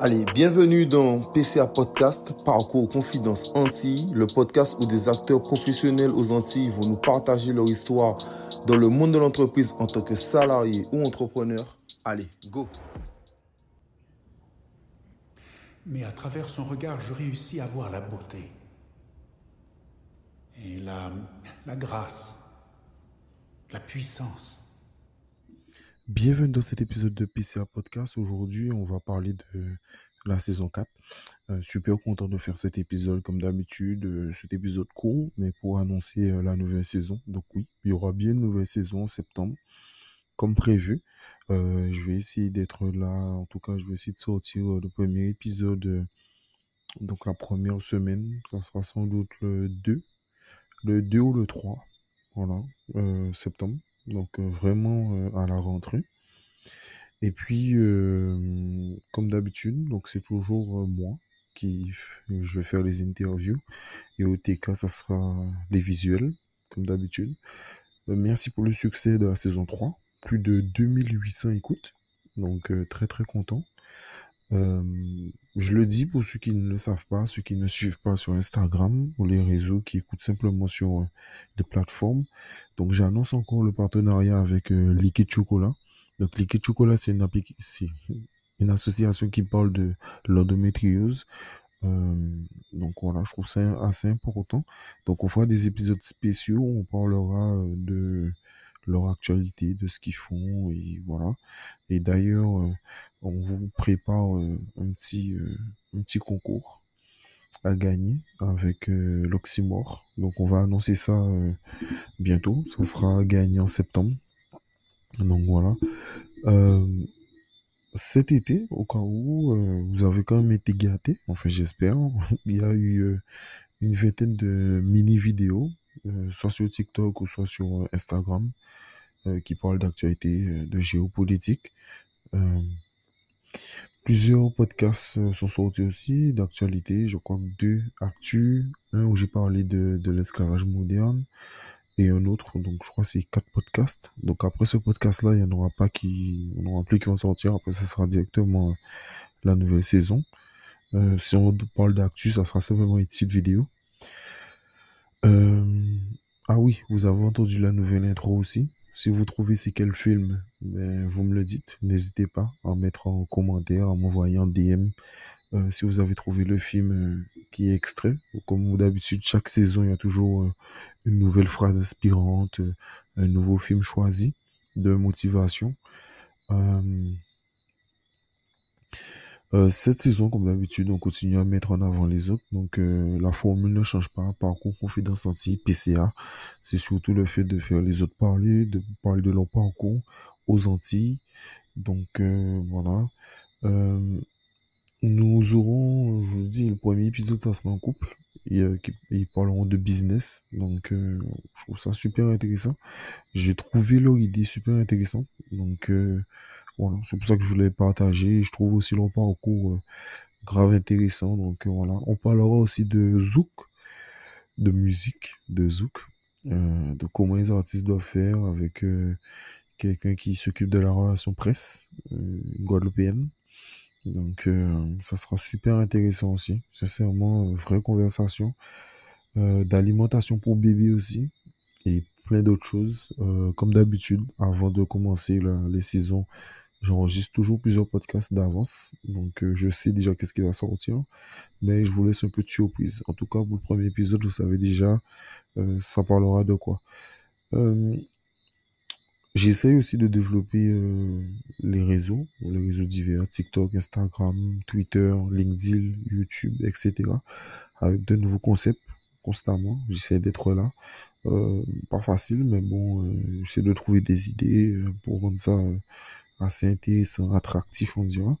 Allez, bienvenue dans PCA Podcast, Parcours Confidence Antilles, le podcast où des acteurs professionnels aux Antilles vont nous partager leur histoire dans le monde de l'entreprise en tant que salarié ou entrepreneur. Allez, go Mais à travers son regard, je réussis à voir la beauté et la, la grâce, la puissance. Bienvenue dans cet épisode de PCA Podcast. Aujourd'hui, on va parler de la saison 4. Euh, super content de faire cet épisode comme d'habitude, euh, cet épisode court, mais pour annoncer euh, la nouvelle saison. Donc oui, il y aura bien une nouvelle saison en septembre, comme prévu. je vais essayer d'être là, en tout cas, je vais essayer de sortir le premier épisode, donc la première semaine, ça sera sans doute le 2, le 2 ou le 3, voilà, septembre. Donc vraiment à la rentrée. Et puis, comme d'habitude, donc c'est toujours moi qui je vais faire les interviews. Et au TK, ça sera les visuels, comme d'habitude. merci pour le succès de la saison 3. Plus de 2800 écoutes. Donc très très content. Je le dis pour ceux qui ne le savent pas, ceux qui ne suivent pas sur Instagram ou les réseaux, qui écoutent simplement sur des plateformes. Donc j'annonce encore le partenariat avec Liquid Chocolat. Donc, Liquid Chocolat, c'est une, une association qui parle de l'endométriose. Euh, donc voilà, je trouve ça assez important. Donc on fera des épisodes spéciaux, on parlera euh, de leur actualité, de ce qu'ils font, et voilà. Et d'ailleurs, euh, on vous prépare un petit un petit concours à gagner avec l'Oxymore. Donc on va annoncer ça bientôt. Ça sera gagné en septembre. Donc voilà. Euh, cet été, au cas où euh, vous avez quand même été gâtés, enfin j'espère, il y a eu euh, une vingtaine de mini-vidéos, soit sur TikTok ou soit sur Instagram, qui parlent d'actualité, de géopolitique. plusieurs podcasts sont sortis aussi d'actualité, je crois que deux actus, un où j'ai parlé de, de l'esclavage moderne, et un autre. Donc, je crois que c'est quatre podcasts. Donc, après ce podcast-là, il n'y en aura pas qui, on plus qui vont sortir. Après, ça sera directement euh, la nouvelle saison. Euh, si on parle d'actu, ça sera simplement une petite vidéo. Euh, ah oui, vous avez entendu la nouvelle intro aussi. Si vous trouvez c'est quel film, ben, vous me le dites. N'hésitez pas à mettre en commentaire, à m'envoyer en DM euh, si vous avez trouvé le film euh, qui est extrait. Comme d'habitude, chaque saison, il y a toujours euh, une nouvelle phrase inspirante, un nouveau film choisi de motivation. Cette saison, comme d'habitude, on continue à mettre en avant les autres. Donc, la formule ne change pas. Parcours confidence anti PCA, c'est surtout le fait de faire les autres parler, de parler de leur parcours aux Antilles. Donc, voilà. Nous aurons, je vous dis, le premier épisode, ça sera en couple. Ils, ils parleront de business. Donc, euh, je trouve ça super intéressant. J'ai trouvé leur idée super intéressante. Donc, euh, voilà, c'est pour ça que je voulais partager. Je trouve aussi leur parcours euh, grave intéressant. Donc, voilà. On parlera aussi de Zouk, de musique, de Zouk, de comment les artistes doivent faire avec quelqu'un qui s'occupe de la relation presse, guadeloupéenne. Donc, euh, ça sera super intéressant aussi. Sincèrement, vraie conversation. Euh, d'alimentation pour bébé aussi. Et plein d'autres choses. Euh, comme d'habitude, avant de commencer les saisons, j'enregistre toujours plusieurs podcasts d'avance. Donc, je sais déjà qu'est-ce qui va sortir. Mais je vous laisse un peu de surprise. En tout cas, pour le premier épisode, vous savez déjà, ça parlera de quoi. J'essaye aussi de développer euh, les réseaux, les réseaux divers, TikTok, Instagram, Twitter, LinkedIn, YouTube, etc. Avec de nouveaux concepts constamment. J'essaie d'être là. Euh, pas facile, mais bon, euh, j'essaie de trouver des idées pour rendre ça assez intéressant, attractif, on dirait.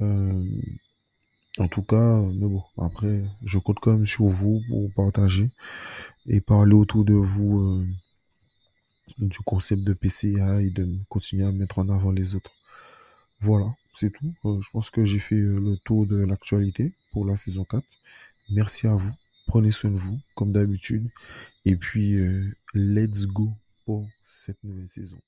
en tout cas, mais bon, après, je compte quand même sur vous pour partager et parler autour de vous du concept de PCA et de continuer à mettre en avant les autres. Voilà, c'est tout. Euh, je pense que j'ai fait euh, le tour de l'actualité pour la saison 4. Merci à vous. Prenez soin de vous, comme d'habitude. Et puis, euh, let's go pour cette nouvelle saison.